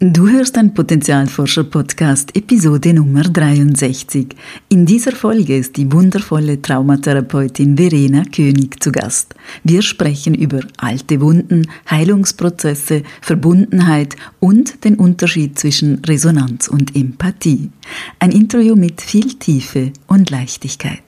Du hörst ein Potenzialforscher-Podcast, Episode Nummer 63. In dieser Folge ist die wundervolle Traumatherapeutin Verena König zu Gast. Wir sprechen über alte Wunden, Heilungsprozesse, Verbundenheit und den Unterschied zwischen Resonanz und Empathie. Ein Interview mit viel Tiefe und Leichtigkeit.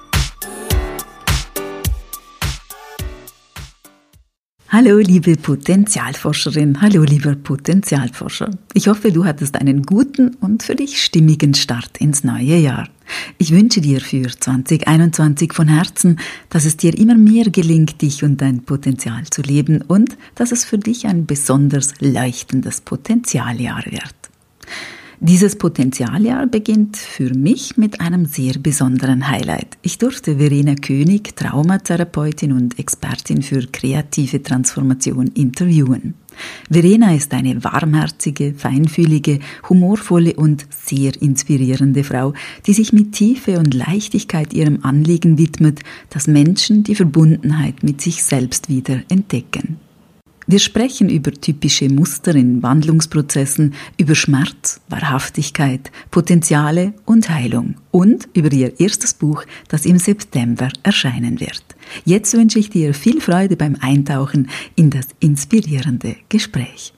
Hallo liebe Potenzialforscherin, hallo lieber Potenzialforscher. Ich hoffe, du hattest einen guten und für dich stimmigen Start ins neue Jahr. Ich wünsche dir für 2021 von Herzen, dass es dir immer mehr gelingt, dich und dein Potenzial zu leben und dass es für dich ein besonders leuchtendes Potenzialjahr wird. Dieses Potenzialjahr beginnt für mich mit einem sehr besonderen Highlight. Ich durfte Verena König, Traumatherapeutin und Expertin für kreative Transformation, interviewen. Verena ist eine warmherzige, feinfühlige, humorvolle und sehr inspirierende Frau, die sich mit Tiefe und Leichtigkeit ihrem Anliegen widmet, dass Menschen die Verbundenheit mit sich selbst wieder entdecken. Wir sprechen über typische Muster in Wandlungsprozessen, über Schmerz, Wahrhaftigkeit, Potenziale und Heilung und über ihr erstes Buch, das im September erscheinen wird. Jetzt wünsche ich dir viel Freude beim Eintauchen in das inspirierende Gespräch.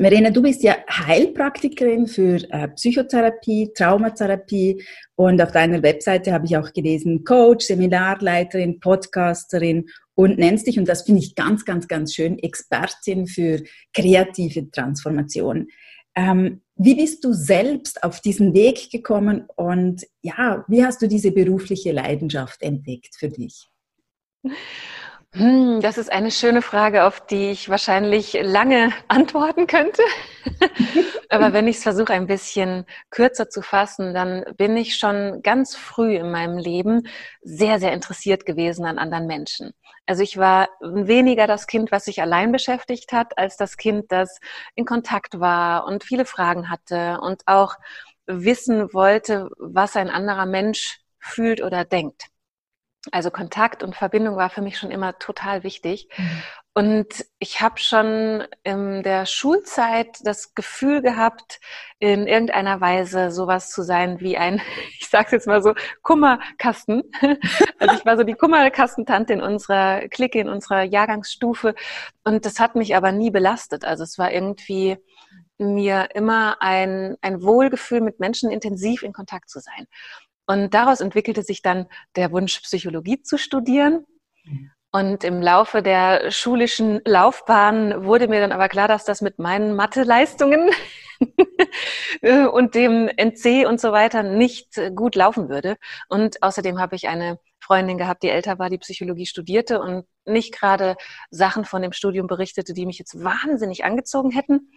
Verena, du bist ja Heilpraktikerin für äh, Psychotherapie, Traumatherapie und auf deiner Webseite habe ich auch gelesen, Coach, Seminarleiterin, Podcasterin und nennst dich, und das finde ich ganz, ganz, ganz schön, Expertin für kreative Transformation. Ähm, wie bist du selbst auf diesen Weg gekommen und ja, wie hast du diese berufliche Leidenschaft entdeckt für dich? Hm, das ist eine schöne Frage, auf die ich wahrscheinlich lange antworten könnte. Aber wenn ich es versuche, ein bisschen kürzer zu fassen, dann bin ich schon ganz früh in meinem Leben sehr, sehr interessiert gewesen an anderen Menschen. Also ich war weniger das Kind, was sich allein beschäftigt hat, als das Kind, das in Kontakt war und viele Fragen hatte und auch wissen wollte, was ein anderer Mensch fühlt oder denkt. Also Kontakt und Verbindung war für mich schon immer total wichtig. Mhm. Und ich habe schon in der Schulzeit das Gefühl gehabt, in irgendeiner Weise sowas zu sein wie ein, ich sage jetzt mal so, Kummerkasten. Also ich war so die Kummerkastentante in unserer Clique, in unserer Jahrgangsstufe. Und das hat mich aber nie belastet. Also es war irgendwie mir immer ein, ein Wohlgefühl, mit Menschen intensiv in Kontakt zu sein. Und daraus entwickelte sich dann der Wunsch, Psychologie zu studieren. Und im Laufe der schulischen Laufbahn wurde mir dann aber klar, dass das mit meinen Mathe-Leistungen und dem NC und so weiter nicht gut laufen würde. Und außerdem habe ich eine Freundin gehabt, die älter war, die Psychologie studierte und nicht gerade Sachen von dem Studium berichtete, die mich jetzt wahnsinnig angezogen hätten.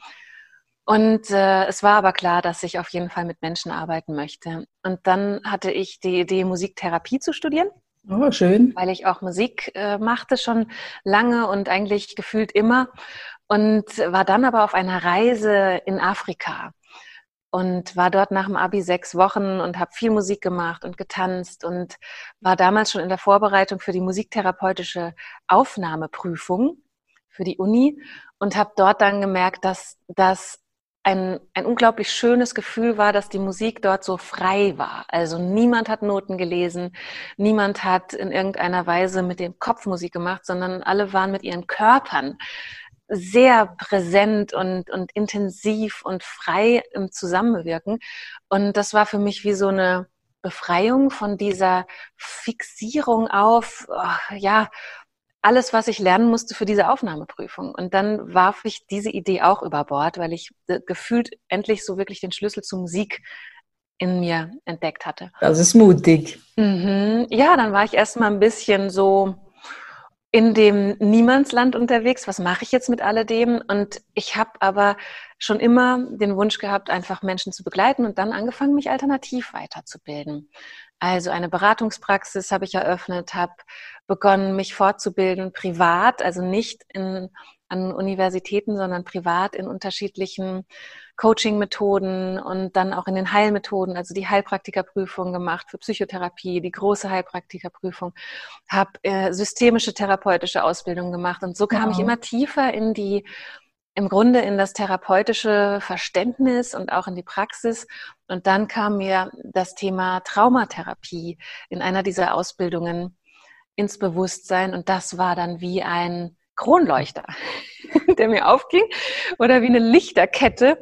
Und äh, es war aber klar, dass ich auf jeden Fall mit Menschen arbeiten möchte. Und dann hatte ich die Idee, Musiktherapie zu studieren. Oh, schön. Weil ich auch Musik äh, machte schon lange und eigentlich gefühlt immer. Und war dann aber auf einer Reise in Afrika und war dort nach dem Abi sechs Wochen und habe viel Musik gemacht und getanzt und war damals schon in der Vorbereitung für die musiktherapeutische Aufnahmeprüfung für die Uni und habe dort dann gemerkt, dass das ein, ein unglaublich schönes Gefühl war, dass die Musik dort so frei war. Also niemand hat Noten gelesen, niemand hat in irgendeiner Weise mit dem Kopf Musik gemacht, sondern alle waren mit ihren Körpern sehr präsent und, und intensiv und frei im Zusammenwirken. Und das war für mich wie so eine Befreiung von dieser Fixierung auf, oh, ja, alles, was ich lernen musste für diese Aufnahmeprüfung. Und dann warf ich diese Idee auch über Bord, weil ich äh, gefühlt endlich so wirklich den Schlüssel zur Musik in mir entdeckt hatte. Das ist mutig. Mhm. Ja, dann war ich erstmal ein bisschen so in dem Niemandsland unterwegs. Was mache ich jetzt mit alledem? Und ich habe aber schon immer den Wunsch gehabt, einfach Menschen zu begleiten und dann angefangen, mich alternativ weiterzubilden. Also eine Beratungspraxis habe ich eröffnet, habe begonnen, mich fortzubilden privat, also nicht in an Universitäten, sondern privat in unterschiedlichen Coaching-Methoden und dann auch in den Heilmethoden, also die Heilpraktikerprüfung gemacht für Psychotherapie, die große Heilpraktikerprüfung, habe äh, systemische therapeutische Ausbildung gemacht und so kam wow. ich immer tiefer in die im Grunde in das therapeutische Verständnis und auch in die Praxis. Und dann kam mir das Thema Traumatherapie in einer dieser Ausbildungen ins Bewusstsein. Und das war dann wie ein Kronleuchter, der mir aufging oder wie eine Lichterkette,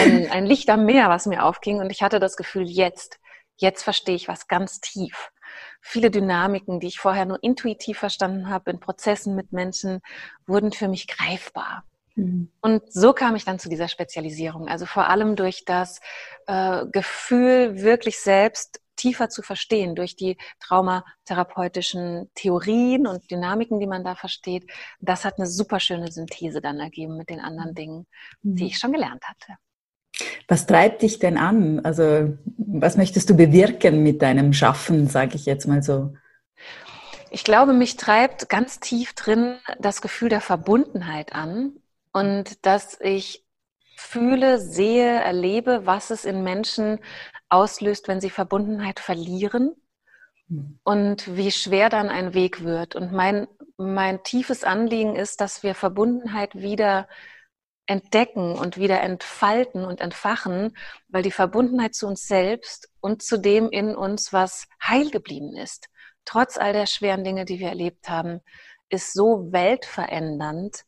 ein, ein Lichtermeer, was mir aufging. Und ich hatte das Gefühl, jetzt, jetzt verstehe ich was ganz tief. Viele Dynamiken, die ich vorher nur intuitiv verstanden habe, in Prozessen mit Menschen, wurden für mich greifbar. Mhm. Und so kam ich dann zu dieser Spezialisierung. Also vor allem durch das äh, Gefühl, wirklich selbst tiefer zu verstehen, durch die traumatherapeutischen Theorien und Dynamiken, die man da versteht. Das hat eine super schöne Synthese dann ergeben mit den anderen Dingen, die mhm. ich schon gelernt hatte. Was treibt dich denn an? Also was möchtest du bewirken mit deinem Schaffen, sage ich jetzt mal so? Ich glaube, mich treibt ganz tief drin das Gefühl der Verbundenheit an und dass ich fühle, sehe, erlebe, was es in Menschen auslöst, wenn sie Verbundenheit verlieren hm. und wie schwer dann ein Weg wird. Und mein, mein tiefes Anliegen ist, dass wir Verbundenheit wieder entdecken und wieder entfalten und entfachen, weil die Verbundenheit zu uns selbst und zu dem in uns, was heil geblieben ist, trotz all der schweren Dinge, die wir erlebt haben, ist so weltverändernd,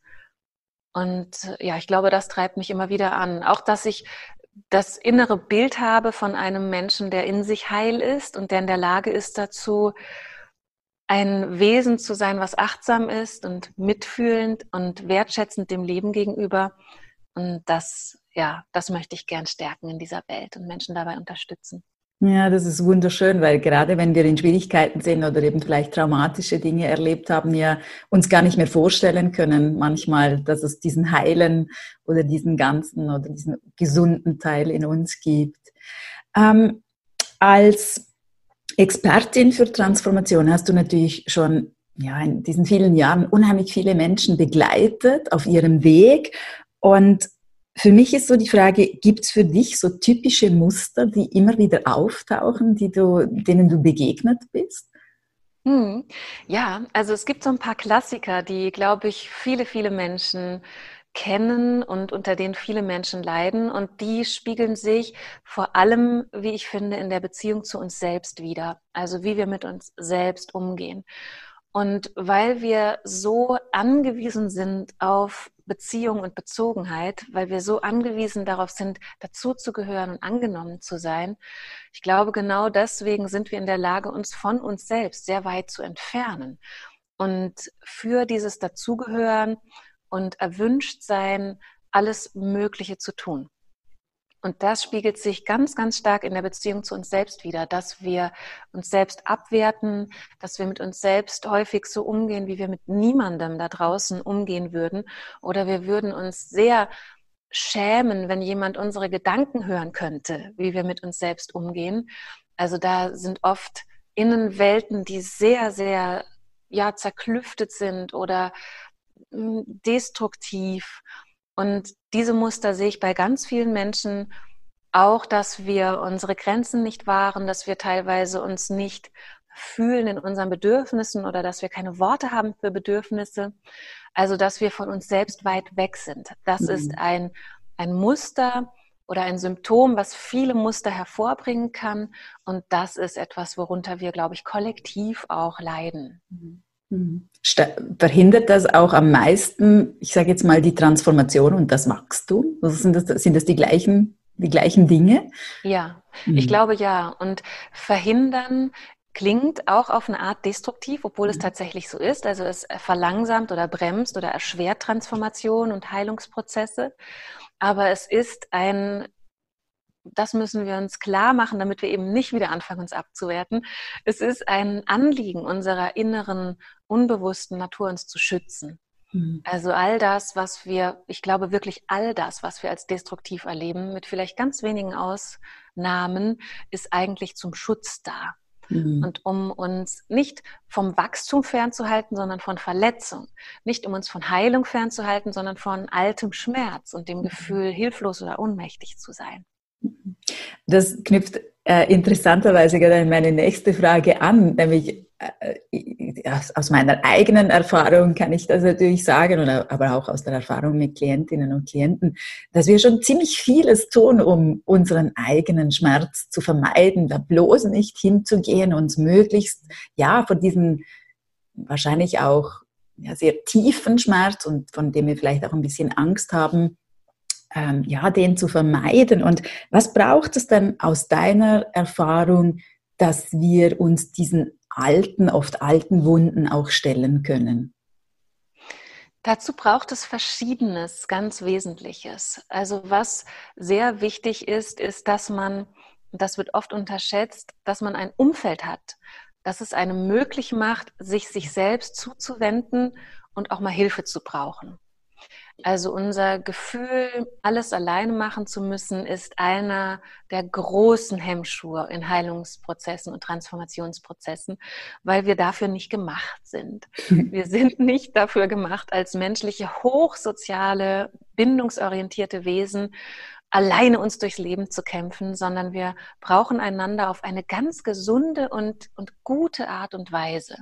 und äh, ja, ich glaube, das treibt mich immer wieder an. Auch, dass ich das innere Bild habe von einem Menschen, der in sich heil ist und der in der Lage ist dazu, ein Wesen zu sein, was achtsam ist und mitfühlend und wertschätzend dem Leben gegenüber. Und das, ja, das möchte ich gern stärken in dieser Welt und Menschen dabei unterstützen. Ja, das ist wunderschön, weil gerade wenn wir in Schwierigkeiten sind oder eben vielleicht traumatische Dinge erlebt haben, wir uns gar nicht mehr vorstellen können manchmal, dass es diesen heilen oder diesen ganzen oder diesen gesunden Teil in uns gibt. Ähm, als Expertin für Transformation hast du natürlich schon ja, in diesen vielen Jahren unheimlich viele Menschen begleitet auf ihrem Weg und für mich ist so die Frage, gibt es für dich so typische Muster, die immer wieder auftauchen, die du, denen du begegnet bist? Hm. Ja, also es gibt so ein paar Klassiker, die, glaube ich, viele, viele Menschen kennen und unter denen viele Menschen leiden. Und die spiegeln sich vor allem, wie ich finde, in der Beziehung zu uns selbst wieder. Also wie wir mit uns selbst umgehen. Und weil wir so angewiesen sind auf Beziehung und Bezogenheit, weil wir so angewiesen darauf sind, dazuzugehören und angenommen zu sein, ich glaube, genau deswegen sind wir in der Lage, uns von uns selbst sehr weit zu entfernen. Und für dieses Dazugehören und Erwünschtsein alles Mögliche zu tun. Und das spiegelt sich ganz, ganz stark in der Beziehung zu uns selbst wieder, dass wir uns selbst abwerten, dass wir mit uns selbst häufig so umgehen, wie wir mit niemandem da draußen umgehen würden. Oder wir würden uns sehr schämen, wenn jemand unsere Gedanken hören könnte, wie wir mit uns selbst umgehen. Also da sind oft Innenwelten, die sehr, sehr ja, zerklüftet sind oder hm, destruktiv und diese Muster sehe ich bei ganz vielen Menschen auch, dass wir unsere Grenzen nicht wahren, dass wir teilweise uns nicht fühlen in unseren Bedürfnissen oder dass wir keine Worte haben für Bedürfnisse. Also, dass wir von uns selbst weit weg sind. Das mhm. ist ein, ein Muster oder ein Symptom, was viele Muster hervorbringen kann. Und das ist etwas, worunter wir, glaube ich, kollektiv auch leiden. Mhm. Verhindert das auch am meisten, ich sage jetzt mal, die Transformation und das Wachstum? Also sind, das, sind das die gleichen, die gleichen Dinge? Ja, mhm. ich glaube ja. Und verhindern klingt auch auf eine Art destruktiv, obwohl es mhm. tatsächlich so ist. Also es verlangsamt oder bremst oder erschwert Transformation und Heilungsprozesse. Aber es ist ein das müssen wir uns klar machen, damit wir eben nicht wieder anfangen, uns abzuwerten. Es ist ein Anliegen unserer inneren, unbewussten Natur, uns zu schützen. Mhm. Also all das, was wir, ich glaube wirklich all das, was wir als destruktiv erleben, mit vielleicht ganz wenigen Ausnahmen, ist eigentlich zum Schutz da. Mhm. Und um uns nicht vom Wachstum fernzuhalten, sondern von Verletzung. Nicht um uns von Heilung fernzuhalten, sondern von altem Schmerz und dem mhm. Gefühl, hilflos oder ohnmächtig zu sein. Das knüpft äh, interessanterweise gerade meine nächste Frage an, nämlich äh, aus meiner eigenen Erfahrung kann ich das natürlich sagen, aber auch aus der Erfahrung mit Klientinnen und Klienten, dass wir schon ziemlich vieles tun, um unseren eigenen Schmerz zu vermeiden, da bloß nicht hinzugehen, uns möglichst, ja, von diesem wahrscheinlich auch ja, sehr tiefen Schmerz und von dem wir vielleicht auch ein bisschen Angst haben, ähm, ja, den zu vermeiden. Und was braucht es denn aus deiner Erfahrung, dass wir uns diesen alten, oft alten Wunden auch stellen können? Dazu braucht es Verschiedenes, ganz Wesentliches. Also was sehr wichtig ist, ist, dass man, das wird oft unterschätzt, dass man ein Umfeld hat, das es einem möglich macht, sich sich selbst zuzuwenden und auch mal Hilfe zu brauchen. Also unser Gefühl, alles alleine machen zu müssen, ist einer der großen Hemmschuhe in Heilungsprozessen und Transformationsprozessen, weil wir dafür nicht gemacht sind. Wir sind nicht dafür gemacht, als menschliche, hochsoziale, bindungsorientierte Wesen alleine uns durchs Leben zu kämpfen, sondern wir brauchen einander auf eine ganz gesunde und, und gute Art und Weise.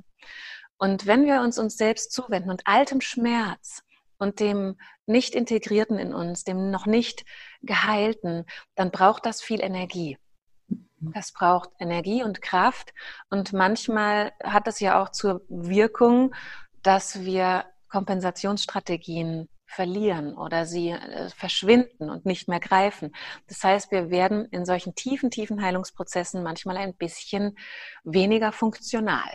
Und wenn wir uns uns selbst zuwenden und altem Schmerz, und dem nicht integrierten in uns, dem noch nicht geheilten, dann braucht das viel Energie. Mhm. Das braucht Energie und Kraft. Und manchmal hat es ja auch zur Wirkung, dass wir Kompensationsstrategien verlieren oder sie äh, verschwinden und nicht mehr greifen. Das heißt, wir werden in solchen tiefen, tiefen Heilungsprozessen manchmal ein bisschen weniger funktional.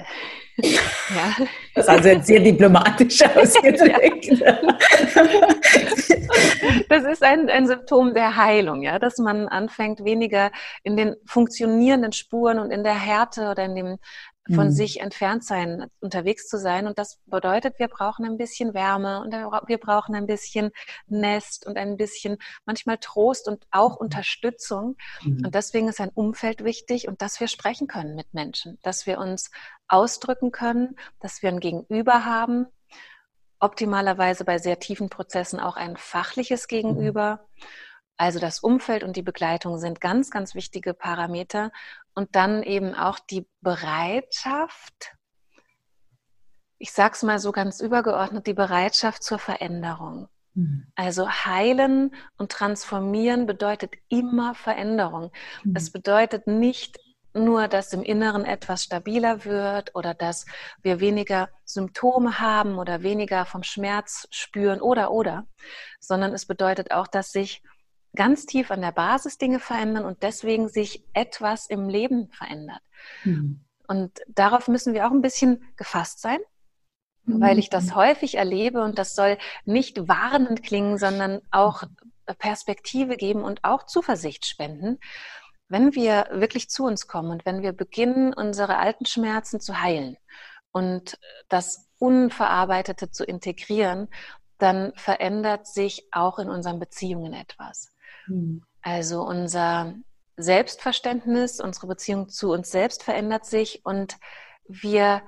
ja. Das ist also jetzt sehr diplomatisch ausgedrückt. das ist ein, ein Symptom der Heilung, ja, dass man anfängt, weniger in den funktionierenden Spuren und in der Härte oder in dem von mhm. sich entfernt sein, unterwegs zu sein. Und das bedeutet, wir brauchen ein bisschen Wärme und wir brauchen ein bisschen Nest und ein bisschen manchmal Trost und auch mhm. Unterstützung. Mhm. Und deswegen ist ein Umfeld wichtig und dass wir sprechen können mit Menschen, dass wir uns ausdrücken können, dass wir ein Gegenüber haben. Optimalerweise bei sehr tiefen Prozessen auch ein fachliches mhm. Also das Umfeld und die Begleitung sind ganz, ganz wichtige Parameter. Und dann eben auch die Bereitschaft, ich sage es mal so ganz übergeordnet, die Bereitschaft zur Veränderung. Mhm. Also heilen und transformieren bedeutet immer Veränderung. Mhm. Es bedeutet nicht nur, dass im Inneren etwas stabiler wird oder dass wir weniger Symptome haben oder weniger vom Schmerz spüren oder oder, sondern es bedeutet auch, dass sich ganz tief an der Basis Dinge verändern und deswegen sich etwas im Leben verändert. Mhm. Und darauf müssen wir auch ein bisschen gefasst sein, mhm. weil ich das häufig erlebe und das soll nicht warnend klingen, sondern auch Perspektive geben und auch Zuversicht spenden. Wenn wir wirklich zu uns kommen und wenn wir beginnen, unsere alten Schmerzen zu heilen und das Unverarbeitete zu integrieren, dann verändert sich auch in unseren Beziehungen etwas. Hm. Also unser Selbstverständnis, unsere Beziehung zu uns selbst verändert sich und wir,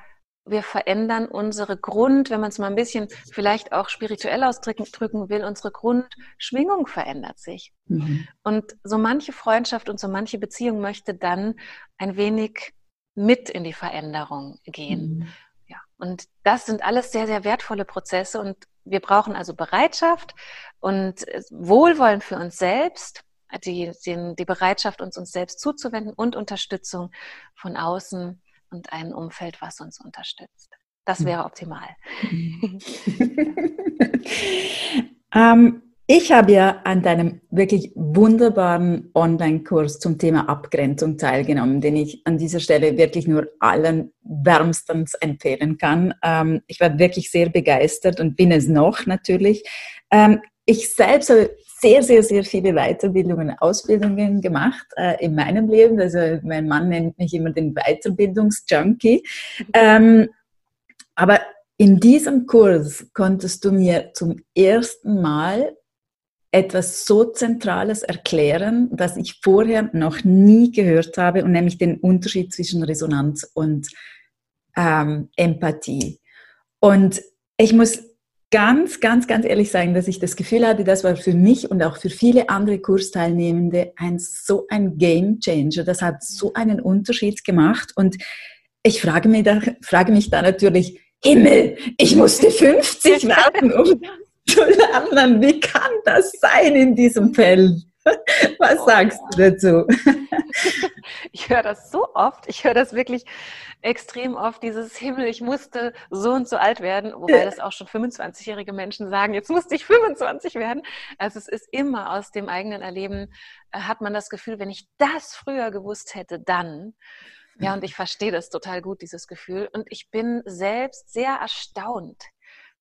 wir verändern unsere Grund, wenn man es mal ein bisschen vielleicht auch spirituell ausdrücken will, unsere Grundschwingung verändert sich. Mhm. Und so manche Freundschaft und so manche Beziehung möchte dann ein wenig mit in die Veränderung gehen. Mhm. Ja, und das sind alles sehr, sehr wertvolle Prozesse und wir brauchen also Bereitschaft und Wohlwollen für uns selbst, die, die, die Bereitschaft, uns uns selbst zuzuwenden und Unterstützung von außen und ein Umfeld, was uns unterstützt. Das wäre optimal. ähm, ich habe ja an deinem wirklich wunderbaren Online-Kurs zum Thema Abgrenzung teilgenommen, den ich an dieser Stelle wirklich nur allen wärmstens empfehlen kann. Ähm, ich war wirklich sehr begeistert und bin es noch natürlich. Ähm, ich selbst habe sehr, sehr, sehr viele Weiterbildungen, Ausbildungen gemacht äh, in meinem Leben. Also mein Mann nennt mich immer den Weiterbildungsjunkie. Ähm, aber in diesem Kurs konntest du mir zum ersten Mal etwas so Zentrales erklären, das ich vorher noch nie gehört habe, und nämlich den Unterschied zwischen Resonanz und ähm, Empathie. Und ich muss ganz, ganz, ganz ehrlich sagen, dass ich das Gefühl hatte, das war für mich und auch für viele andere Kursteilnehmende ein so ein Game Changer. Das hat so einen Unterschied gemacht. Und ich frage mich da, frage mich da natürlich, Himmel, ich musste 50 werden, um lernen. Wie kann das sein in diesem Feld? Was sagst du dazu? Ich höre das so oft. Ich höre das wirklich extrem oft, dieses Himmel, ich musste so und so alt werden, wobei das auch schon 25-jährige Menschen sagen, jetzt musste ich 25 werden. Also es ist immer aus dem eigenen Erleben, äh, hat man das Gefühl, wenn ich das früher gewusst hätte, dann. Ja, und ich verstehe das total gut, dieses Gefühl. Und ich bin selbst sehr erstaunt,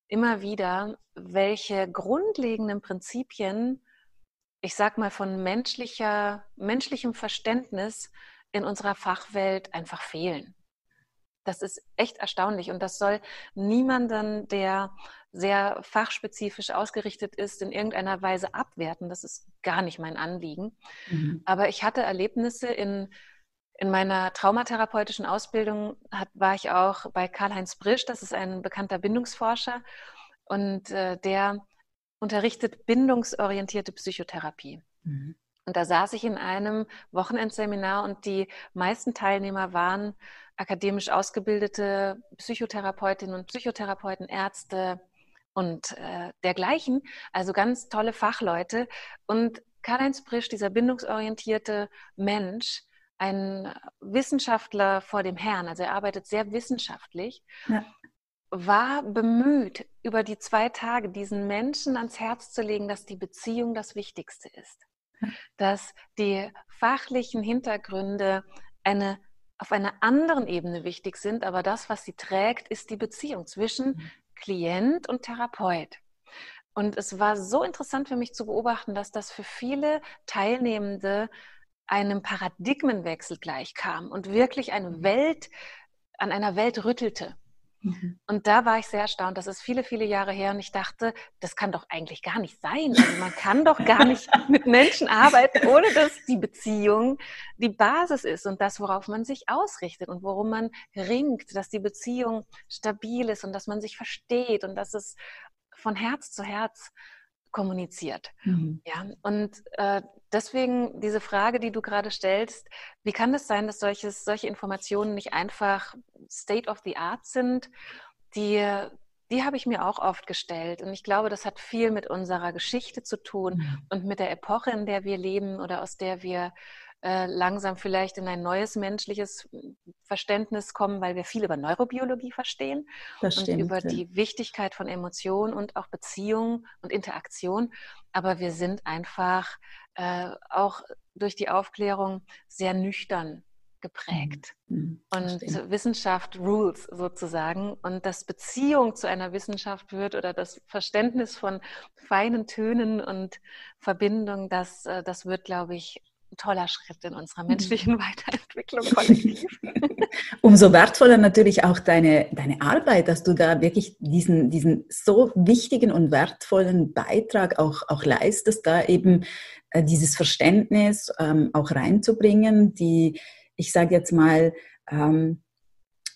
immer wieder, welche grundlegenden Prinzipien ich sag mal, von menschlicher, menschlichem Verständnis in unserer Fachwelt einfach fehlen. Das ist echt erstaunlich und das soll niemanden, der sehr fachspezifisch ausgerichtet ist, in irgendeiner Weise abwerten. Das ist gar nicht mein Anliegen. Mhm. Aber ich hatte Erlebnisse in, in meiner traumatherapeutischen Ausbildung, hat, war ich auch bei Karl-Heinz Brisch, das ist ein bekannter Bindungsforscher und äh, der unterrichtet bindungsorientierte Psychotherapie. Mhm. Und da saß ich in einem Wochenendseminar und die meisten Teilnehmer waren akademisch ausgebildete Psychotherapeutinnen und Psychotherapeuten, Ärzte und äh, dergleichen, also ganz tolle Fachleute. Und Karl-Heinz Prisch, dieser bindungsorientierte Mensch, ein Wissenschaftler vor dem Herrn, also er arbeitet sehr wissenschaftlich, ja war bemüht, über die zwei Tage diesen Menschen ans Herz zu legen, dass die Beziehung das Wichtigste ist. Dass die fachlichen Hintergründe eine, auf einer anderen Ebene wichtig sind, aber das, was sie trägt, ist die Beziehung zwischen mhm. Klient und Therapeut. Und es war so interessant für mich zu beobachten, dass das für viele Teilnehmende einem Paradigmenwechsel gleichkam und wirklich eine mhm. Welt, an einer Welt rüttelte. Mhm. Und da war ich sehr erstaunt. Das ist viele, viele Jahre her und ich dachte, das kann doch eigentlich gar nicht sein. Also man kann doch gar nicht mit Menschen arbeiten, ohne dass die Beziehung die Basis ist und das, worauf man sich ausrichtet und worum man ringt, dass die Beziehung stabil ist und dass man sich versteht und dass es von Herz zu Herz kommuniziert. Mhm. Ja, und äh, deswegen diese Frage, die du gerade stellst, wie kann es sein, dass solches, solche Informationen nicht einfach State of the Art sind, die, die habe ich mir auch oft gestellt. Und ich glaube, das hat viel mit unserer Geschichte zu tun mhm. und mit der Epoche, in der wir leben oder aus der wir äh, langsam vielleicht in ein neues menschliches Verständnis kommen, weil wir viel über Neurobiologie verstehen das und stimmt, über ja. die Wichtigkeit von Emotionen und auch Beziehung und Interaktion. Aber wir sind einfach äh, auch durch die Aufklärung sehr nüchtern geprägt. Mhm. mhm und. Wissenschaft rules sozusagen. Und dass Beziehung zu einer Wissenschaft wird oder das Verständnis von feinen Tönen und Verbindung, das, äh, das wird, glaube ich, toller Schritt in unserer mhm. menschlichen Weiterentwicklung kollektiv. Umso wertvoller natürlich auch deine, deine Arbeit, dass du da wirklich diesen, diesen so wichtigen und wertvollen Beitrag auch, auch leistest, da eben äh, dieses Verständnis ähm, auch reinzubringen, die, ich sage jetzt mal, ähm,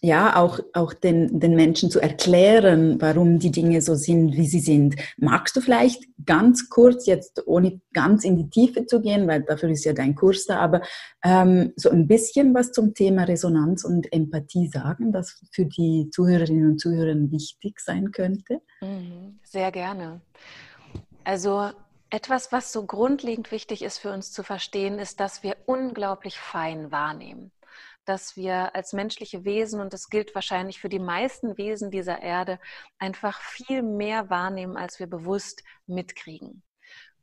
ja, auch, auch den, den Menschen zu erklären, warum die Dinge so sind, wie sie sind. Magst du vielleicht ganz kurz, jetzt ohne ganz in die Tiefe zu gehen, weil dafür ist ja dein Kurs da, aber ähm, so ein bisschen was zum Thema Resonanz und Empathie sagen, das für die Zuhörerinnen und Zuhörer wichtig sein könnte? Mhm, sehr gerne. Also etwas, was so grundlegend wichtig ist für uns zu verstehen, ist, dass wir unglaublich fein wahrnehmen dass wir als menschliche Wesen, und das gilt wahrscheinlich für die meisten Wesen dieser Erde, einfach viel mehr wahrnehmen, als wir bewusst mitkriegen.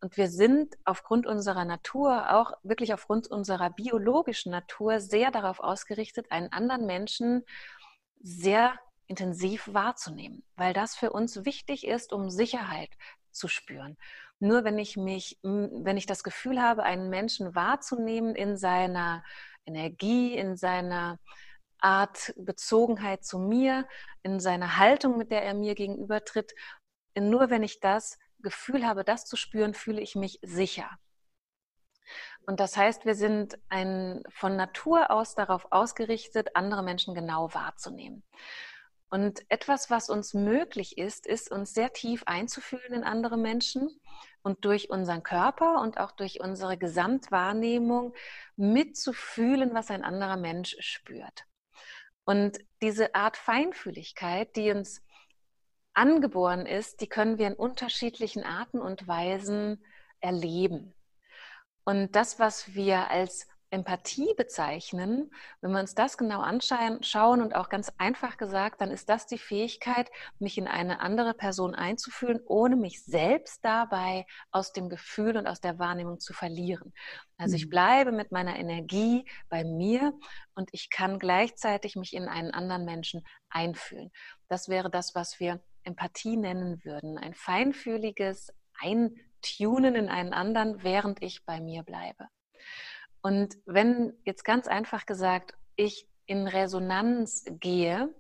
Und wir sind aufgrund unserer Natur, auch wirklich aufgrund unserer biologischen Natur, sehr darauf ausgerichtet, einen anderen Menschen sehr intensiv wahrzunehmen, weil das für uns wichtig ist, um Sicherheit zu spüren. Nur wenn ich mich, wenn ich das Gefühl habe, einen Menschen wahrzunehmen in seiner Energie, in seiner Art Bezogenheit zu mir, in seiner Haltung, mit der er mir gegenübertritt. Nur wenn ich das Gefühl habe, das zu spüren, fühle ich mich sicher. Und das heißt, wir sind ein, von Natur aus darauf ausgerichtet, andere Menschen genau wahrzunehmen. Und etwas, was uns möglich ist, ist, uns sehr tief einzufühlen in andere Menschen und durch unseren Körper und auch durch unsere Gesamtwahrnehmung mitzufühlen, was ein anderer Mensch spürt. Und diese Art Feinfühligkeit, die uns angeboren ist, die können wir in unterschiedlichen Arten und Weisen erleben. Und das, was wir als Empathie bezeichnen, wenn wir uns das genau anschauen und auch ganz einfach gesagt, dann ist das die Fähigkeit, mich in eine andere Person einzufühlen, ohne mich selbst dabei aus dem Gefühl und aus der Wahrnehmung zu verlieren. Also ich mhm. bleibe mit meiner Energie bei mir und ich kann gleichzeitig mich in einen anderen Menschen einfühlen. Das wäre das, was wir Empathie nennen würden. Ein feinfühliges Eintunen in einen anderen, während ich bei mir bleibe. Und wenn jetzt ganz einfach gesagt, ich in Resonanz gehe,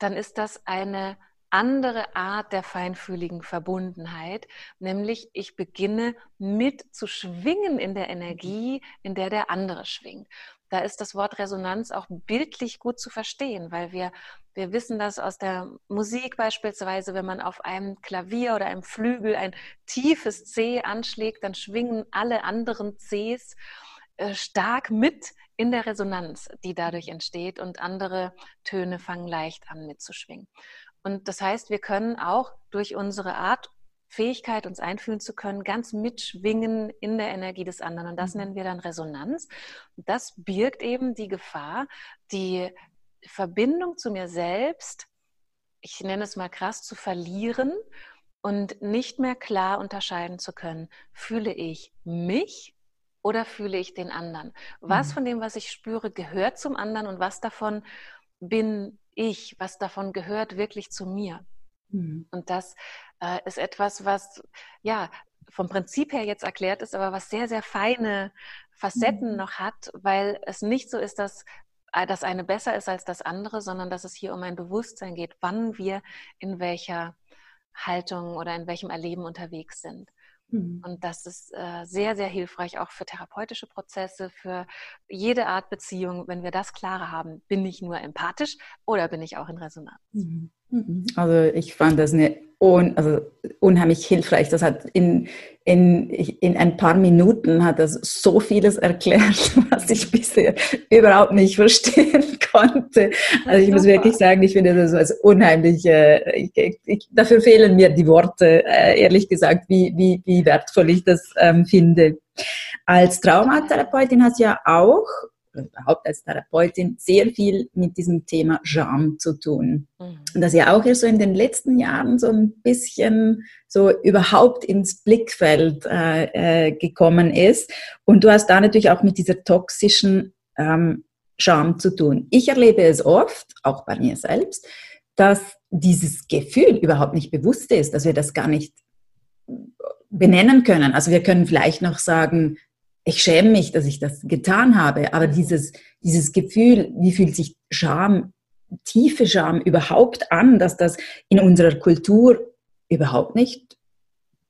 dann ist das eine andere Art der feinfühligen Verbundenheit, nämlich ich beginne mit zu schwingen in der Energie, in der der andere schwingt. Da ist das Wort Resonanz auch bildlich gut zu verstehen, weil wir, wir wissen das aus der Musik beispielsweise, wenn man auf einem Klavier oder einem Flügel ein tiefes C anschlägt, dann schwingen alle anderen Cs stark mit in der Resonanz, die dadurch entsteht und andere Töne fangen leicht an mitzuschwingen. Und das heißt, wir können auch durch unsere Art, Fähigkeit, uns einfühlen zu können, ganz mitschwingen in der Energie des anderen. Und das mhm. nennen wir dann Resonanz. Und das birgt eben die Gefahr, die Verbindung zu mir selbst, ich nenne es mal krass, zu verlieren und nicht mehr klar unterscheiden zu können. Fühle ich mich oder fühle ich den anderen? Was mhm. von dem, was ich spüre, gehört zum anderen und was davon bin ich? Was davon gehört wirklich zu mir? Mhm. Und das äh, ist etwas, was ja vom Prinzip her jetzt erklärt ist, aber was sehr, sehr feine Facetten mhm. noch hat, weil es nicht so ist, dass äh, das eine besser ist als das andere, sondern dass es hier um ein Bewusstsein geht, wann wir in welcher Haltung oder in welchem Erleben unterwegs sind. Mhm. Und das ist äh, sehr, sehr hilfreich auch für therapeutische Prozesse, für jede Art Beziehung. Wenn wir das klarer haben, bin ich nur empathisch oder bin ich auch in Resonanz? Mhm. Mhm. Also ich fand das eine un, also unheimlich hilfreich. Das hat in, in, in ein paar Minuten hat das so vieles erklärt, was ich bisher überhaupt nicht verstehen konnte. Also ich muss wirklich sagen, ich finde das als unheimlich, äh, ich, ich, dafür fehlen mir die Worte, äh, ehrlich gesagt, wie, wie, wie wertvoll ich das ähm, finde. Als Traumatherapeutin hast du ja auch überhaupt als Therapeutin sehr viel mit diesem Thema Scham zu tun. Mhm. Und das ja auch erst so in den letzten Jahren so ein bisschen so überhaupt ins Blickfeld äh, äh, gekommen ist. Und du hast da natürlich auch mit dieser toxischen ähm, Scham zu tun. Ich erlebe es oft, auch bei mir selbst, dass dieses Gefühl überhaupt nicht bewusst ist, dass wir das gar nicht benennen können. Also wir können vielleicht noch sagen, ich schäme mich, dass ich das getan habe, aber dieses, dieses Gefühl, wie fühlt sich Scham, tiefe Scham überhaupt an, dass das in unserer Kultur überhaupt nicht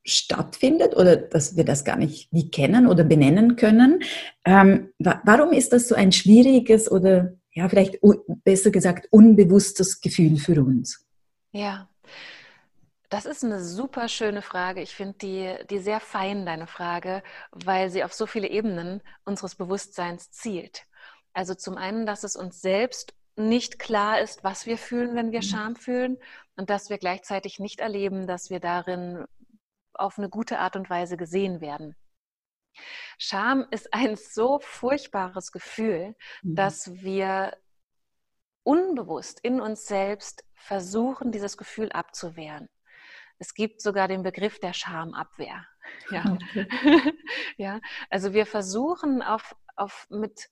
stattfindet oder dass wir das gar nicht wie kennen oder benennen können. Ähm, warum ist das so ein schwieriges oder ja, vielleicht besser gesagt unbewusstes Gefühl für uns? Ja, das ist eine super schöne Frage. Ich finde die, die sehr fein, deine Frage, weil sie auf so viele Ebenen unseres Bewusstseins zielt. Also zum einen, dass es uns selbst nicht klar ist, was wir fühlen, wenn wir mhm. Scham fühlen und dass wir gleichzeitig nicht erleben, dass wir darin auf eine gute Art und Weise gesehen werden. Scham ist ein so furchtbares Gefühl, mhm. dass wir unbewusst in uns selbst versuchen, dieses Gefühl abzuwehren. Es gibt sogar den Begriff der Schamabwehr. Ja. Okay. ja, also wir versuchen auf, auf mit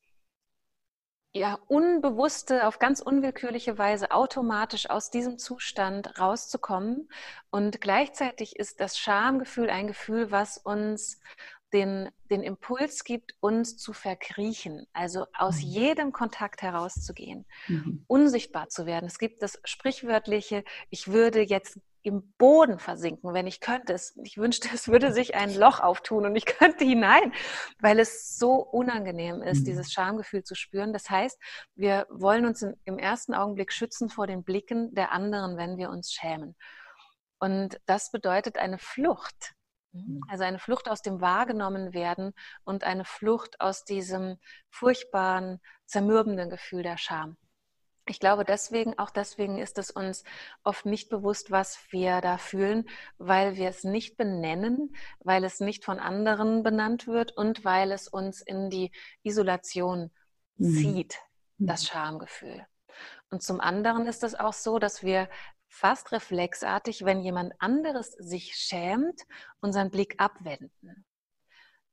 ja, unbewusste, auf ganz unwillkürliche Weise automatisch aus diesem Zustand rauszukommen. Und gleichzeitig ist das Schamgefühl ein Gefühl, was uns den, den Impuls gibt, uns zu verkriechen, also aus mhm. jedem Kontakt herauszugehen, mhm. unsichtbar zu werden. Es gibt das sprichwörtliche, ich würde jetzt im Boden versinken, wenn ich könnte. Es, ich wünschte, es würde sich ein Loch auftun und ich könnte hinein, weil es so unangenehm ist, mhm. dieses Schamgefühl zu spüren. Das heißt, wir wollen uns im ersten Augenblick schützen vor den Blicken der anderen, wenn wir uns schämen. Und das bedeutet eine Flucht. Mhm. Also eine Flucht aus dem wahrgenommen werden und eine Flucht aus diesem furchtbaren, zermürbenden Gefühl der Scham. Ich glaube deswegen, auch deswegen ist es uns oft nicht bewusst, was wir da fühlen, weil wir es nicht benennen, weil es nicht von anderen benannt wird und weil es uns in die Isolation mhm. zieht, das mhm. Schamgefühl. Und zum anderen ist es auch so, dass wir fast reflexartig, wenn jemand anderes sich schämt, unseren Blick abwenden.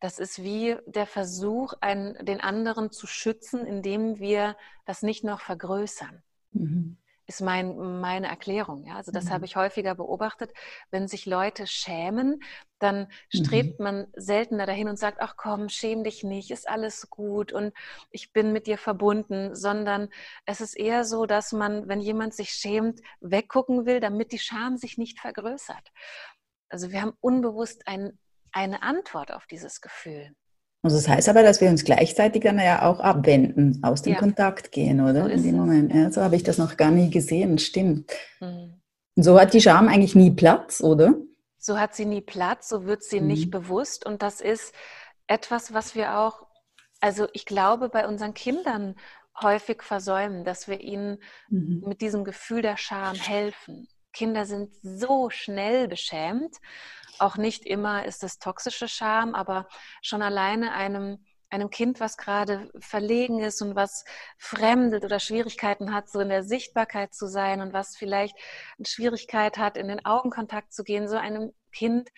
Das ist wie der Versuch, einen, den anderen zu schützen, indem wir das nicht noch vergrößern. Mhm ist mein, meine Erklärung. Ja? Also das mhm. habe ich häufiger beobachtet. Wenn sich Leute schämen, dann strebt mhm. man seltener dahin und sagt, ach komm, schäm dich nicht, ist alles gut und ich bin mit dir verbunden, sondern es ist eher so, dass man, wenn jemand sich schämt, weggucken will, damit die Scham sich nicht vergrößert. Also wir haben unbewusst ein, eine Antwort auf dieses Gefühl. Also das heißt aber, dass wir uns gleichzeitig dann ja auch abwenden, aus dem ja. Kontakt gehen, oder? So In dem Moment. Ja, so habe ich das noch gar nie gesehen, stimmt. Mhm. Und so hat die Scham eigentlich nie Platz, oder? So hat sie nie Platz, so wird sie mhm. nicht bewusst. Und das ist etwas, was wir auch, also ich glaube, bei unseren Kindern häufig versäumen, dass wir ihnen mhm. mit diesem Gefühl der Scham helfen. Kinder sind so schnell beschämt. Auch nicht immer ist es toxische Scham, aber schon alleine einem, einem Kind, was gerade verlegen ist und was fremdelt oder Schwierigkeiten hat, so in der Sichtbarkeit zu sein und was vielleicht eine Schwierigkeit hat, in den Augenkontakt zu gehen, so einem Kind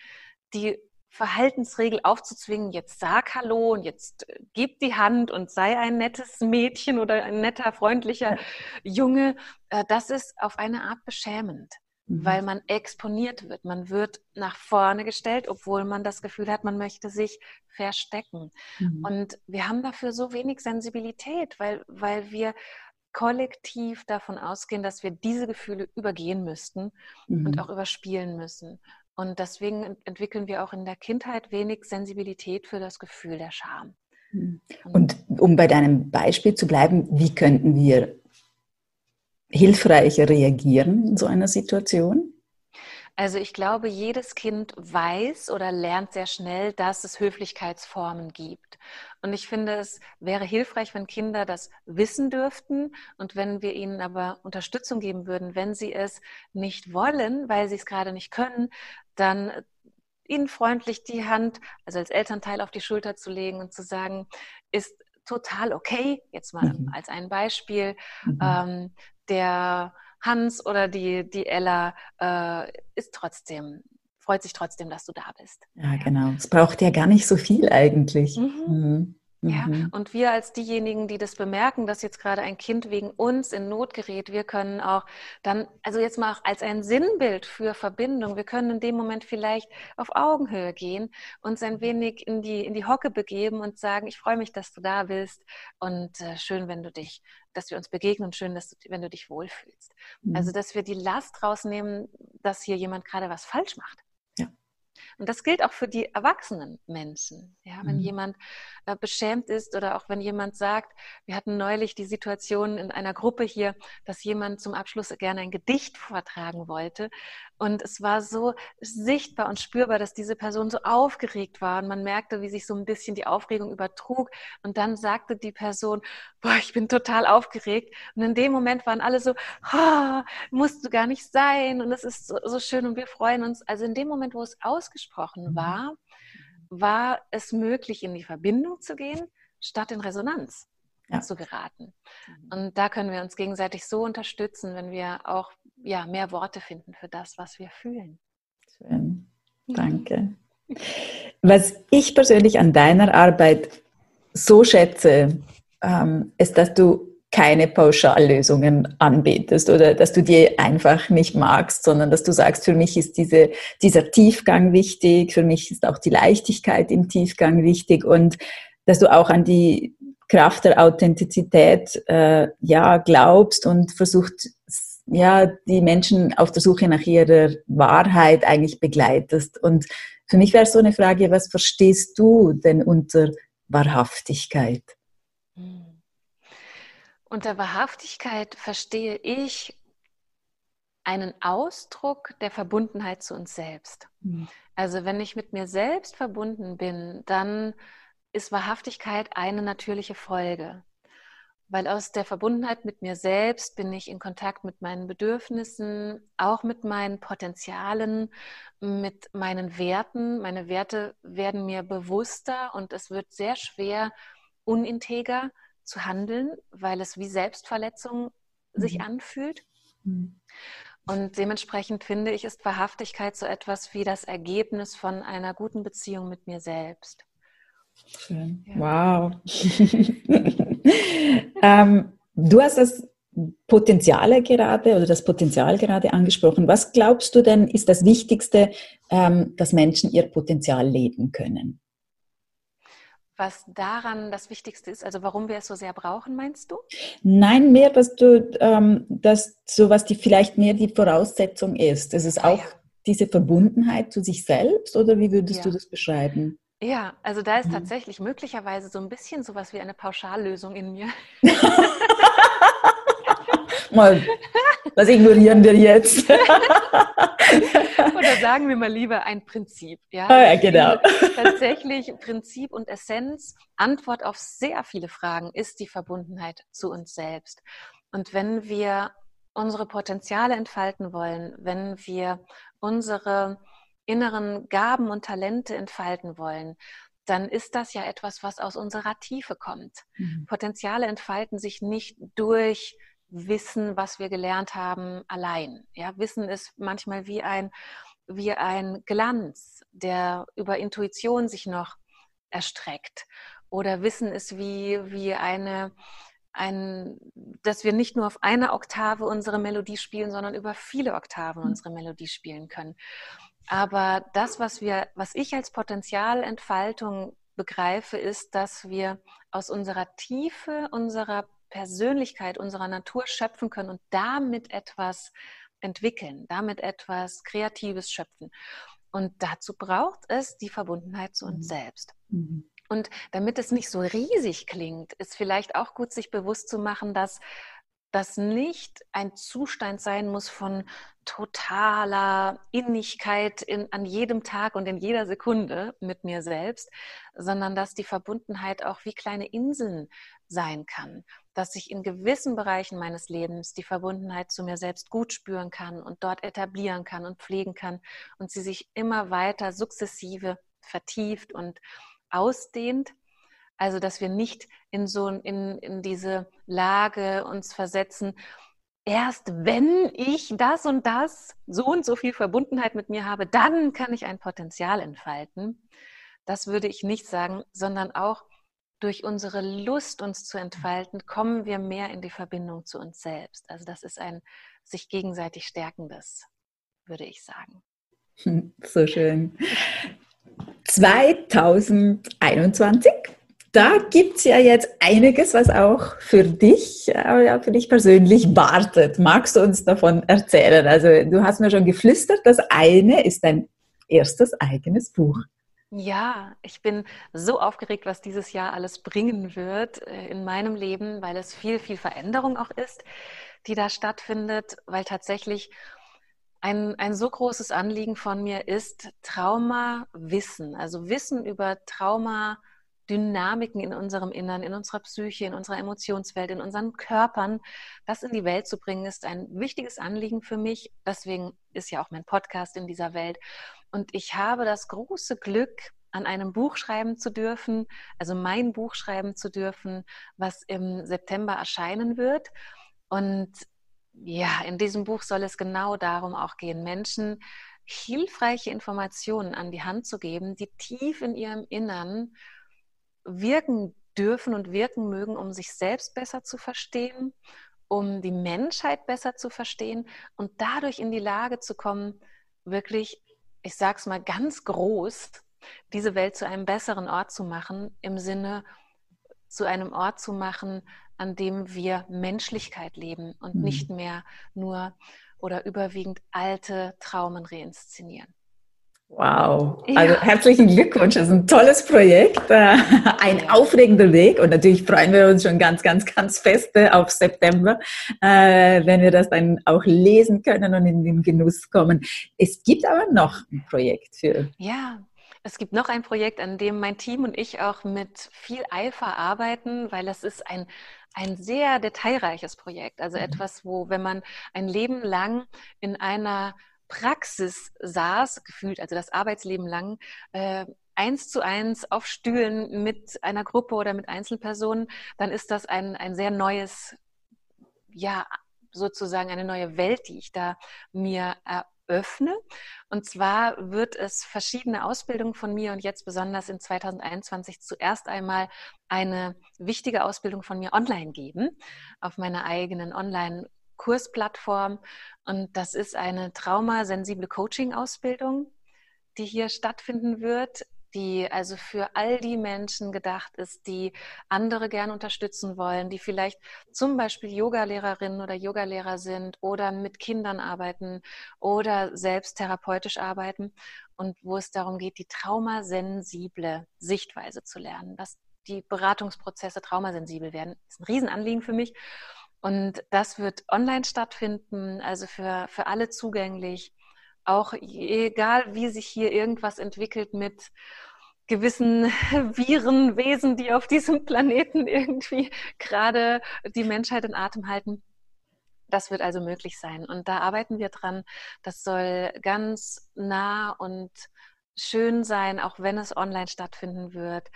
die Verhaltensregel aufzuzwingen, jetzt sag Hallo und jetzt äh, gib die Hand und sei ein nettes Mädchen oder ein netter, freundlicher Junge, äh, das ist auf eine Art beschämend mhm. weil man exponiert wird. Man wird nach vorne gestellt, obwohl man das Gefühl hat, man möchte sich verstecken. Mhm. Und wir haben dafür so wenig Sensibilität, weil, weil wir kollektiv davon ausgehen, dass wir diese Gefühle übergehen müssten mhm. und auch überspielen müssen. Und deswegen entwickeln wir auch in der Kindheit wenig Sensibilität für das Gefühl der Scham. Mhm. Und um bei deinem Beispiel zu bleiben, wie könnten wir hilfreich reagieren in so einer Situation? Also ich glaube, jedes Kind weiß oder lernt sehr schnell, dass es Höflichkeitsformen gibt. Und ich finde, es wäre hilfreich, wenn Kinder das wissen dürften und wenn wir ihnen aber Unterstützung geben würden, wenn sie es nicht wollen, weil sie es gerade nicht können, dann ihnen freundlich die Hand, also als Elternteil auf die Schulter zu legen und zu sagen, ist total okay, jetzt mal mhm. als ein Beispiel, mhm. ähm, der Hans oder die, die Ella äh, ist trotzdem, freut sich trotzdem, dass du da bist. Ja, genau. Es braucht ja gar nicht so viel eigentlich. Mhm. Mhm. Ja, mhm. und wir als diejenigen, die das bemerken, dass jetzt gerade ein Kind wegen uns in Not gerät, wir können auch dann, also jetzt mal als ein Sinnbild für Verbindung, wir können in dem Moment vielleicht auf Augenhöhe gehen, uns ein wenig in die, in die Hocke begeben und sagen, ich freue mich, dass du da bist und äh, schön, wenn du dich, dass wir uns begegnen und schön, dass du, wenn du dich wohlfühlst. Mhm. Also, dass wir die Last rausnehmen, dass hier jemand gerade was falsch macht. Und das gilt auch für die erwachsenen Menschen. Ja, wenn mhm. jemand äh, beschämt ist oder auch wenn jemand sagt, wir hatten neulich die Situation in einer Gruppe hier, dass jemand zum Abschluss gerne ein Gedicht vortragen wollte. Und es war so sichtbar und spürbar, dass diese Person so aufgeregt war. Und man merkte, wie sich so ein bisschen die Aufregung übertrug. Und dann sagte die Person, boah, ich bin total aufgeregt. Und in dem Moment waren alle so, oh, musst du gar nicht sein. Und es ist so, so schön und wir freuen uns. Also in dem Moment, wo es ausgesprochen mhm. war, war es möglich, in die Verbindung zu gehen, statt in Resonanz ja. zu geraten. Mhm. Und da können wir uns gegenseitig so unterstützen, wenn wir auch ja, mehr Worte finden für das, was wir fühlen. Schön. Danke. Was ich persönlich an deiner Arbeit so schätze, ähm, ist, dass du keine Pauschallösungen anbietest oder dass du die einfach nicht magst, sondern dass du sagst, für mich ist diese, dieser Tiefgang wichtig, für mich ist auch die Leichtigkeit im Tiefgang wichtig und dass du auch an die Kraft der Authentizität äh, ja glaubst und versucht ja die Menschen auf der Suche nach ihrer Wahrheit eigentlich begleitest und für mich wäre so eine Frage, was verstehst du denn unter Wahrhaftigkeit? Hm. Unter Wahrhaftigkeit verstehe ich einen Ausdruck der Verbundenheit zu uns selbst. Mhm. Also wenn ich mit mir selbst verbunden bin, dann ist Wahrhaftigkeit eine natürliche Folge weil aus der Verbundenheit mit mir selbst bin ich in Kontakt mit meinen Bedürfnissen, auch mit meinen Potenzialen, mit meinen Werten. Meine Werte werden mir bewusster und es wird sehr schwer, uninteger zu handeln, weil es wie Selbstverletzung mhm. sich anfühlt. Mhm. Und dementsprechend finde ich, ist Wahrhaftigkeit so etwas wie das Ergebnis von einer guten Beziehung mit mir selbst. Schön. Ja. Wow. ähm, du hast das Potenziale gerade oder das Potenzial gerade angesprochen. Was glaubst du denn ist das Wichtigste, ähm, dass Menschen ihr Potenzial leben können? Was daran das Wichtigste ist, also warum wir es so sehr brauchen, meinst du? Nein, mehr, dass du, ähm, dass so was die vielleicht mehr die Voraussetzung ist. Ist es ah, auch ja. diese Verbundenheit zu sich selbst oder wie würdest ja. du das beschreiben? Ja, also da ist mhm. tatsächlich möglicherweise so ein bisschen sowas wie eine Pauschallösung in mir. mal, das ignorieren wir jetzt. Oder sagen wir mal lieber ein Prinzip. Ja, ah, ja genau. Tatsächlich Prinzip und Essenz, Antwort auf sehr viele Fragen ist die Verbundenheit zu uns selbst. Und wenn wir unsere Potenziale entfalten wollen, wenn wir unsere inneren Gaben und Talente entfalten wollen, dann ist das ja etwas, was aus unserer Tiefe kommt. Mhm. Potenziale entfalten sich nicht durch Wissen, was wir gelernt haben, allein. Ja, Wissen ist manchmal wie ein, wie ein Glanz, der über Intuition sich noch erstreckt. Oder Wissen ist wie, wie eine, ein, dass wir nicht nur auf einer Oktave unsere Melodie spielen, sondern über viele Oktaven mhm. unsere Melodie spielen können. Aber das, was wir, was ich als Potenzialentfaltung begreife, ist, dass wir aus unserer Tiefe, unserer Persönlichkeit, unserer Natur schöpfen können und damit etwas entwickeln, damit etwas Kreatives schöpfen. Und dazu braucht es die Verbundenheit zu uns mhm. selbst. Mhm. Und damit es nicht so riesig klingt, ist vielleicht auch gut, sich bewusst zu machen, dass das nicht ein Zustand sein muss von totaler Innigkeit in, an jedem Tag und in jeder Sekunde mit mir selbst, sondern dass die Verbundenheit auch wie kleine Inseln sein kann, dass ich in gewissen Bereichen meines Lebens die Verbundenheit zu mir selbst gut spüren kann und dort etablieren kann und pflegen kann und sie sich immer weiter sukzessive vertieft und ausdehnt. Also, dass wir nicht in so in, in diese Lage uns versetzen, erst wenn ich das und das, so und so viel Verbundenheit mit mir habe, dann kann ich ein Potenzial entfalten. Das würde ich nicht sagen, sondern auch durch unsere Lust, uns zu entfalten, kommen wir mehr in die Verbindung zu uns selbst. Also das ist ein sich gegenseitig stärkendes, würde ich sagen. So schön. 2021 da gibt es ja jetzt einiges, was auch für dich, äh, für dich persönlich wartet. Magst du uns davon erzählen? Also du hast mir schon geflüstert, das eine ist dein erstes eigenes Buch. Ja, ich bin so aufgeregt, was dieses Jahr alles bringen wird äh, in meinem Leben, weil es viel, viel Veränderung auch ist, die da stattfindet, weil tatsächlich ein, ein so großes Anliegen von mir ist Trauma-Wissen, also Wissen über Trauma, Dynamiken in unserem Innern, in unserer Psyche, in unserer Emotionswelt, in unseren Körpern, das in die Welt zu bringen, ist ein wichtiges Anliegen für mich. Deswegen ist ja auch mein Podcast in dieser Welt. Und ich habe das große Glück, an einem Buch schreiben zu dürfen, also mein Buch schreiben zu dürfen, was im September erscheinen wird. Und ja, in diesem Buch soll es genau darum auch gehen, Menschen hilfreiche Informationen an die Hand zu geben, die tief in ihrem Innern wirken dürfen und wirken mögen, um sich selbst besser zu verstehen, um die Menschheit besser zu verstehen und dadurch in die Lage zu kommen, wirklich, ich sage es mal ganz groß, diese Welt zu einem besseren Ort zu machen, im Sinne zu einem Ort zu machen, an dem wir Menschlichkeit leben und mhm. nicht mehr nur oder überwiegend alte Traumen reinszenieren. Wow, ja. also herzlichen Glückwunsch, das ist ein tolles Projekt, äh, ein ja. aufregender Weg und natürlich freuen wir uns schon ganz, ganz, ganz fest äh, auf September, äh, wenn wir das dann auch lesen können und in den Genuss kommen. Es gibt aber noch ein Projekt für. Ja, es gibt noch ein Projekt, an dem mein Team und ich auch mit viel Eifer arbeiten, weil es ist ein, ein sehr detailreiches Projekt. Also mhm. etwas, wo, wenn man ein Leben lang in einer Praxis saß, gefühlt, also das Arbeitsleben lang, äh, eins zu eins auf Stühlen mit einer Gruppe oder mit Einzelpersonen, dann ist das ein, ein sehr neues, ja, sozusagen eine neue Welt, die ich da mir eröffne. Und zwar wird es verschiedene Ausbildungen von mir und jetzt besonders in 2021 zuerst einmal eine wichtige Ausbildung von mir online geben auf meiner eigenen Online Kursplattform. Und das ist eine traumasensible Coaching-Ausbildung, die hier stattfinden wird, die also für all die Menschen gedacht ist, die andere gern unterstützen wollen, die vielleicht zum Beispiel Yogalehrerinnen oder Yogalehrer sind oder mit Kindern arbeiten oder selbst therapeutisch arbeiten und wo es darum geht, die traumasensible Sichtweise zu lernen, dass die Beratungsprozesse traumasensibel werden. Das ist ein Riesenanliegen für mich. Und das wird online stattfinden, also für, für alle zugänglich. Auch egal, wie sich hier irgendwas entwickelt mit gewissen Viren, Wesen, die auf diesem Planeten irgendwie gerade die Menschheit in Atem halten. Das wird also möglich sein. Und da arbeiten wir dran. Das soll ganz nah und schön sein, auch wenn es online stattfinden wird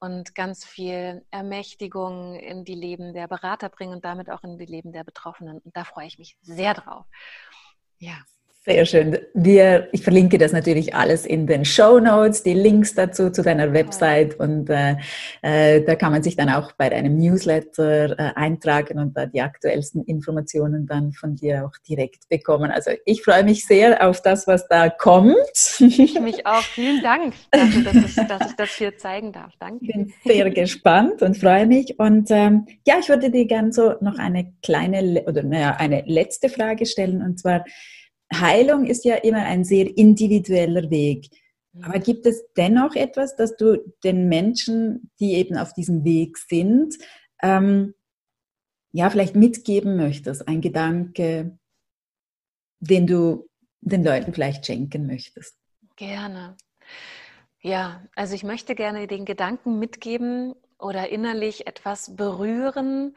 und ganz viel Ermächtigung in die Leben der Berater bringen und damit auch in die Leben der Betroffenen. Und da freue ich mich sehr drauf. Ja. Sehr schön. Wir, ich verlinke das natürlich alles in den Show Notes, die Links dazu zu deiner Website und äh, äh, da kann man sich dann auch bei deinem Newsletter äh, eintragen und da die aktuellsten Informationen dann von dir auch direkt bekommen. Also ich freue mich sehr auf das, was da kommt. Ich mich auch. Vielen Dank dafür, dass ich, dass ich das hier zeigen darf. Danke. Ich bin sehr gespannt und freue mich. Und ähm, ja, ich würde dir gerne so noch eine kleine oder naja, eine letzte Frage stellen und zwar Heilung ist ja immer ein sehr individueller Weg. Mhm. Aber gibt es dennoch etwas, dass du den Menschen, die eben auf diesem Weg sind, ähm, ja, vielleicht mitgeben möchtest? Ein Gedanke, den du den Leuten vielleicht schenken möchtest? Gerne. Ja, also ich möchte gerne den Gedanken mitgeben oder innerlich etwas berühren,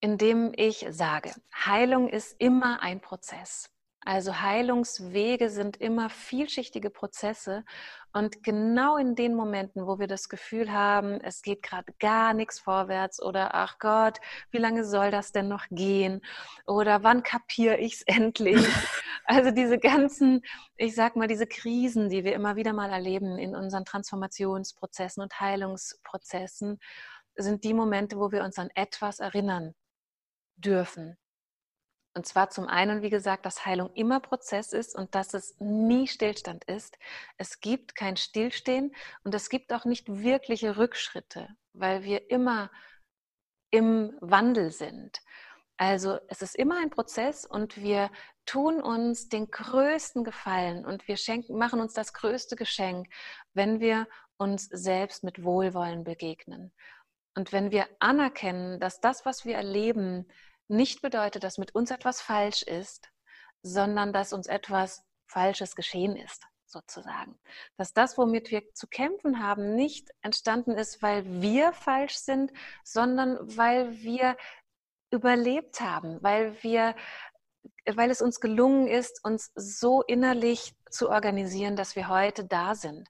indem ich sage, Heilung ist immer ein Prozess. Also Heilungswege sind immer vielschichtige Prozesse und genau in den Momenten, wo wir das Gefühl haben, es geht gerade gar nichts vorwärts oder ach Gott, wie lange soll das denn noch gehen oder wann kapiere ich es endlich? Also diese ganzen, ich sag mal, diese Krisen, die wir immer wieder mal erleben in unseren Transformationsprozessen und Heilungsprozessen, sind die Momente, wo wir uns an etwas erinnern dürfen. Und zwar zum einen, wie gesagt, dass Heilung immer Prozess ist und dass es nie Stillstand ist. Es gibt kein Stillstehen und es gibt auch nicht wirkliche Rückschritte, weil wir immer im Wandel sind. Also es ist immer ein Prozess und wir tun uns den größten Gefallen und wir schenken, machen uns das größte Geschenk, wenn wir uns selbst mit Wohlwollen begegnen. Und wenn wir anerkennen, dass das, was wir erleben, nicht bedeutet, dass mit uns etwas falsch ist, sondern dass uns etwas Falsches geschehen ist, sozusagen. Dass das, womit wir zu kämpfen haben, nicht entstanden ist, weil wir falsch sind, sondern weil wir überlebt haben, weil wir weil es uns gelungen ist, uns so innerlich zu organisieren, dass wir heute da sind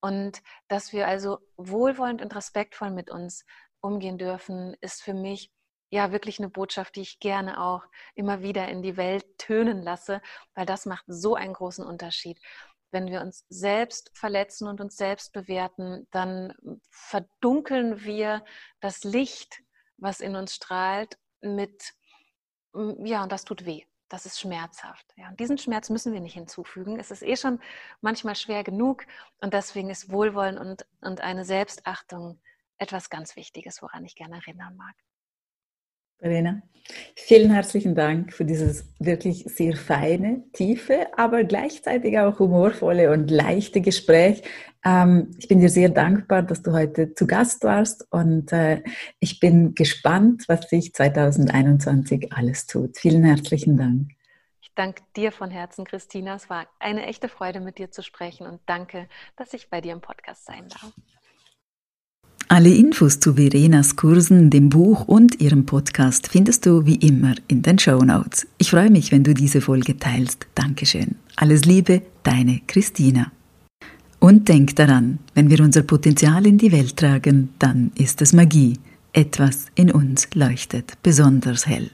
und dass wir also wohlwollend und respektvoll mit uns umgehen dürfen, ist für mich ja wirklich eine Botschaft, die ich gerne auch immer wieder in die Welt tönen lasse, weil das macht so einen großen Unterschied. wenn wir uns selbst verletzen und uns selbst bewerten, dann verdunkeln wir das Licht, was in uns strahlt, mit, ja, und das tut weh. Das ist schmerzhaft. Ja, und diesen Schmerz müssen wir nicht hinzufügen. Es ist eh schon manchmal schwer genug und deswegen ist Wohlwollen und, und eine Selbstachtung etwas ganz Wichtiges, woran ich gerne erinnern mag. Verena, vielen herzlichen Dank für dieses wirklich sehr feine, tiefe, aber gleichzeitig auch humorvolle und leichte Gespräch. Ähm, ich bin dir sehr dankbar, dass du heute zu Gast warst und äh, ich bin gespannt, was sich 2021 alles tut. Vielen herzlichen Dank. Ich danke dir von Herzen, Christina. Es war eine echte Freude, mit dir zu sprechen und danke, dass ich bei dir im Podcast sein darf. Alle Infos zu Verenas Kursen, dem Buch und ihrem Podcast findest du wie immer in den Show Notes. Ich freue mich, wenn du diese Folge teilst. Dankeschön. Alles Liebe, deine Christina. Und denk daran, wenn wir unser Potenzial in die Welt tragen, dann ist es Magie. Etwas in uns leuchtet besonders hell.